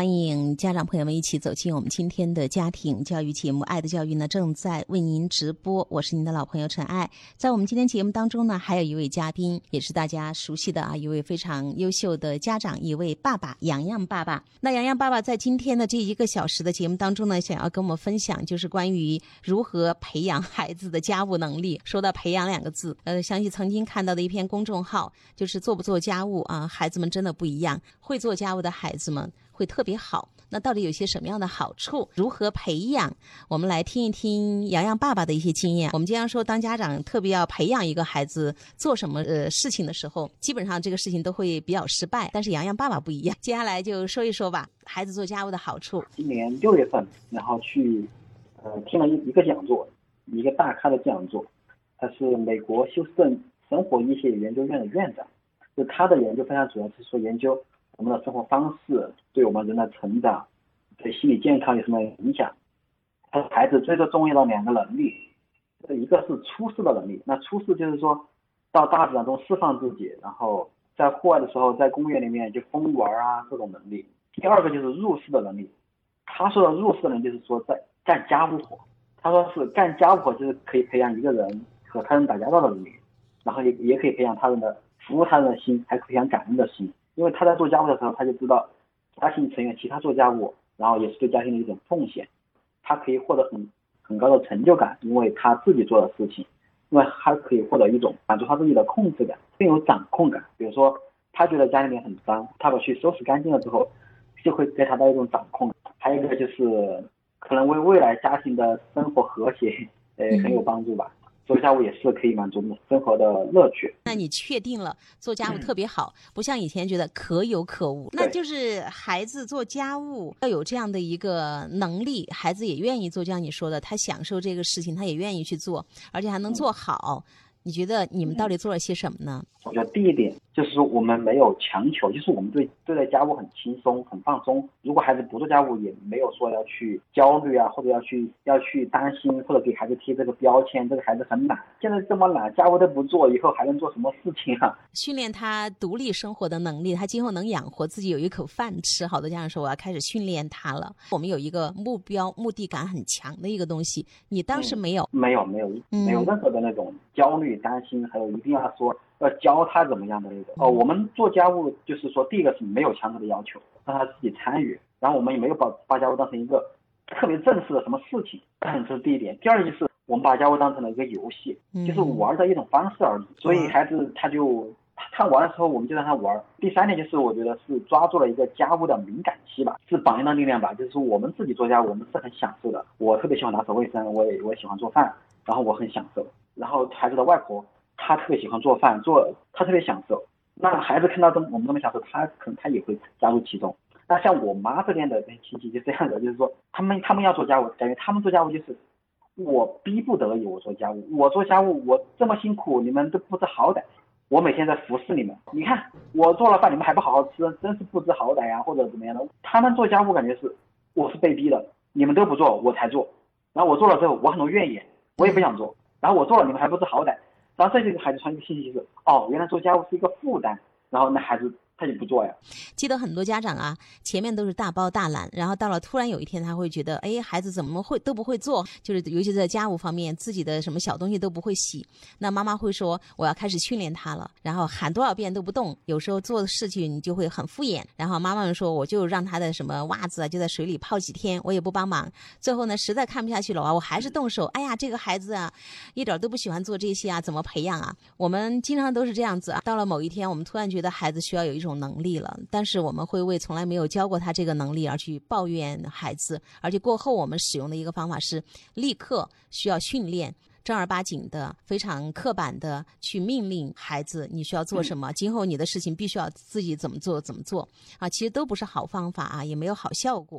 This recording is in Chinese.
欢迎家长朋友们一起走进我们今天的家庭教育节目《爱的教育》呢，正在为您直播。我是您的老朋友陈爱。在我们今天节目当中呢，还有一位嘉宾，也是大家熟悉的啊，一位非常优秀的家长，一位爸爸洋洋爸爸。那洋洋爸爸在今天的这一个小时的节目当中呢，想要跟我们分享，就是关于如何培养孩子的家务能力。说到培养两个字，呃，想起曾经看到的一篇公众号，就是做不做家务啊，孩子们真的不一样。会做家务的孩子们。会特别好，那到底有些什么样的好处？如何培养？我们来听一听洋洋爸爸的一些经验。我们经常说，当家长特别要培养一个孩子做什么呃事情的时候，基本上这个事情都会比较失败。但是洋洋爸爸不一样，接下来就说一说吧，孩子做家务的好处。今年六月份，然后去呃听了一一个讲座，一个大咖的讲座，他是美国休斯顿生活医学研究院的院长，就他的研究非常主要是说研究。我们的生活方式对我们人的成长、对心理健康有什么影响？他孩子最最重要的两个能力，一个是出世的能力。那出世就是说到大自然中释放自己，然后在户外的时候，在公园里面就疯玩啊这种能力。第二个就是入世的能力。他说的入世的能就是说在干家务活。他说是干家务活就是可以培养一个人和他人打交道的能力，然后也也可以培养他人的服务他人的心，还可以培养感恩的心。因为他在做家务的时候，他就知道家庭成员其他做家务，然后也是对家庭的一种奉献，他可以获得很很高的成就感，因为他自己做的事情，因为他可以获得一种满足他自己的控制感，更有掌控感。比如说，他觉得家里面很脏，他把去收拾干净了之后，就会给他带一种掌控。还有一个就是，可能为未来家庭的生活和谐，呃，很有帮助吧。做家务也是可以满足生活的乐趣。那你确定了做家务特别好，不像以前觉得可有可无。那就是孩子做家务要有这样的一个能力，孩子也愿意做，就像你说的，他享受这个事情，他也愿意去做，而且还能做好。你觉得你们到底做了些什么呢？我觉得第一点就是说，我们没有强求，就是我们对对待家务很轻松、很放松。如果孩子不做家务，也没有说要去焦虑啊，或者要去要去担心，或者给孩子贴这个标签，这个孩子很懒。现在这么懒，家务都不做，以后还能做什么事情啊？训练他独立生活的能力，他今后能养活自己，有一口饭吃。好多家长说，我要开始训练他了。我们有一个目标、目的感很强的一个东西，你当时没有？没有，没有，没有任何的那种焦虑。担心，还有一定要说要教他怎么样的那种哦。我们做家务就是说，第一个是没有强制的要求，让他自己参与，然后我们也没有把把家务当成一个特别正式的什么事情，这是第一点。第二就是我们把家务当成了一个游戏，就是玩的一种方式而已。所以孩子他就他玩的时候，我们就让他玩。第三点就是我觉得是抓住了一个家务的敏感期吧，是榜样的力量吧。就是说我们自己做家务，我们是很享受的。我特别喜欢打扫卫生，我也我也喜欢做饭，然后我很享受。然后孩子的外婆，他特别喜欢做饭，做他特别享受。那孩子看到这我们这么享受，他可能他也会加入其中。那像我妈这边的那些亲戚就这样的，就是说他们他们要做家务，感觉他们做家务就是我逼不得已我做家务，我做家务我这么辛苦，你们都不知好歹。我每天在服侍你们，你看我做了饭，你们还不好好吃，真是不知好歹呀，或者怎么样的。他们做家务感觉是我是被逼的，你们都不做我才做，然后我做了之后我很多怨言，我也不想做。然后我做了，你们还不知好歹。然后再给孩子传递信息，就是哦，原来做家务是一个负担。然后那孩子。他就不做呀。记得很多家长啊，前面都是大包大揽，然后到了突然有一天，他会觉得，哎，孩子怎么会都不会做？就是尤其在家务方面，自己的什么小东西都不会洗。那妈妈会说，我要开始训练他了。然后喊多少遍都不动，有时候做的事情你就会很敷衍。然后妈妈们说，我就让他的什么袜子啊，就在水里泡几天，我也不帮忙。最后呢，实在看不下去了啊，我还是动手。哎呀，这个孩子啊，一点都不喜欢做这些啊，怎么培养啊？我们经常都是这样子啊。到了某一天，我们突然觉得孩子需要有一种种。能力了，但是我们会为从来没有教过他这个能力而去抱怨孩子，而且过后我们使用的一个方法是立刻需要训练，正儿八经的、非常刻板的去命令孩子你需要做什么，今后你的事情必须要自己怎么做怎么做啊，其实都不是好方法啊，也没有好效果。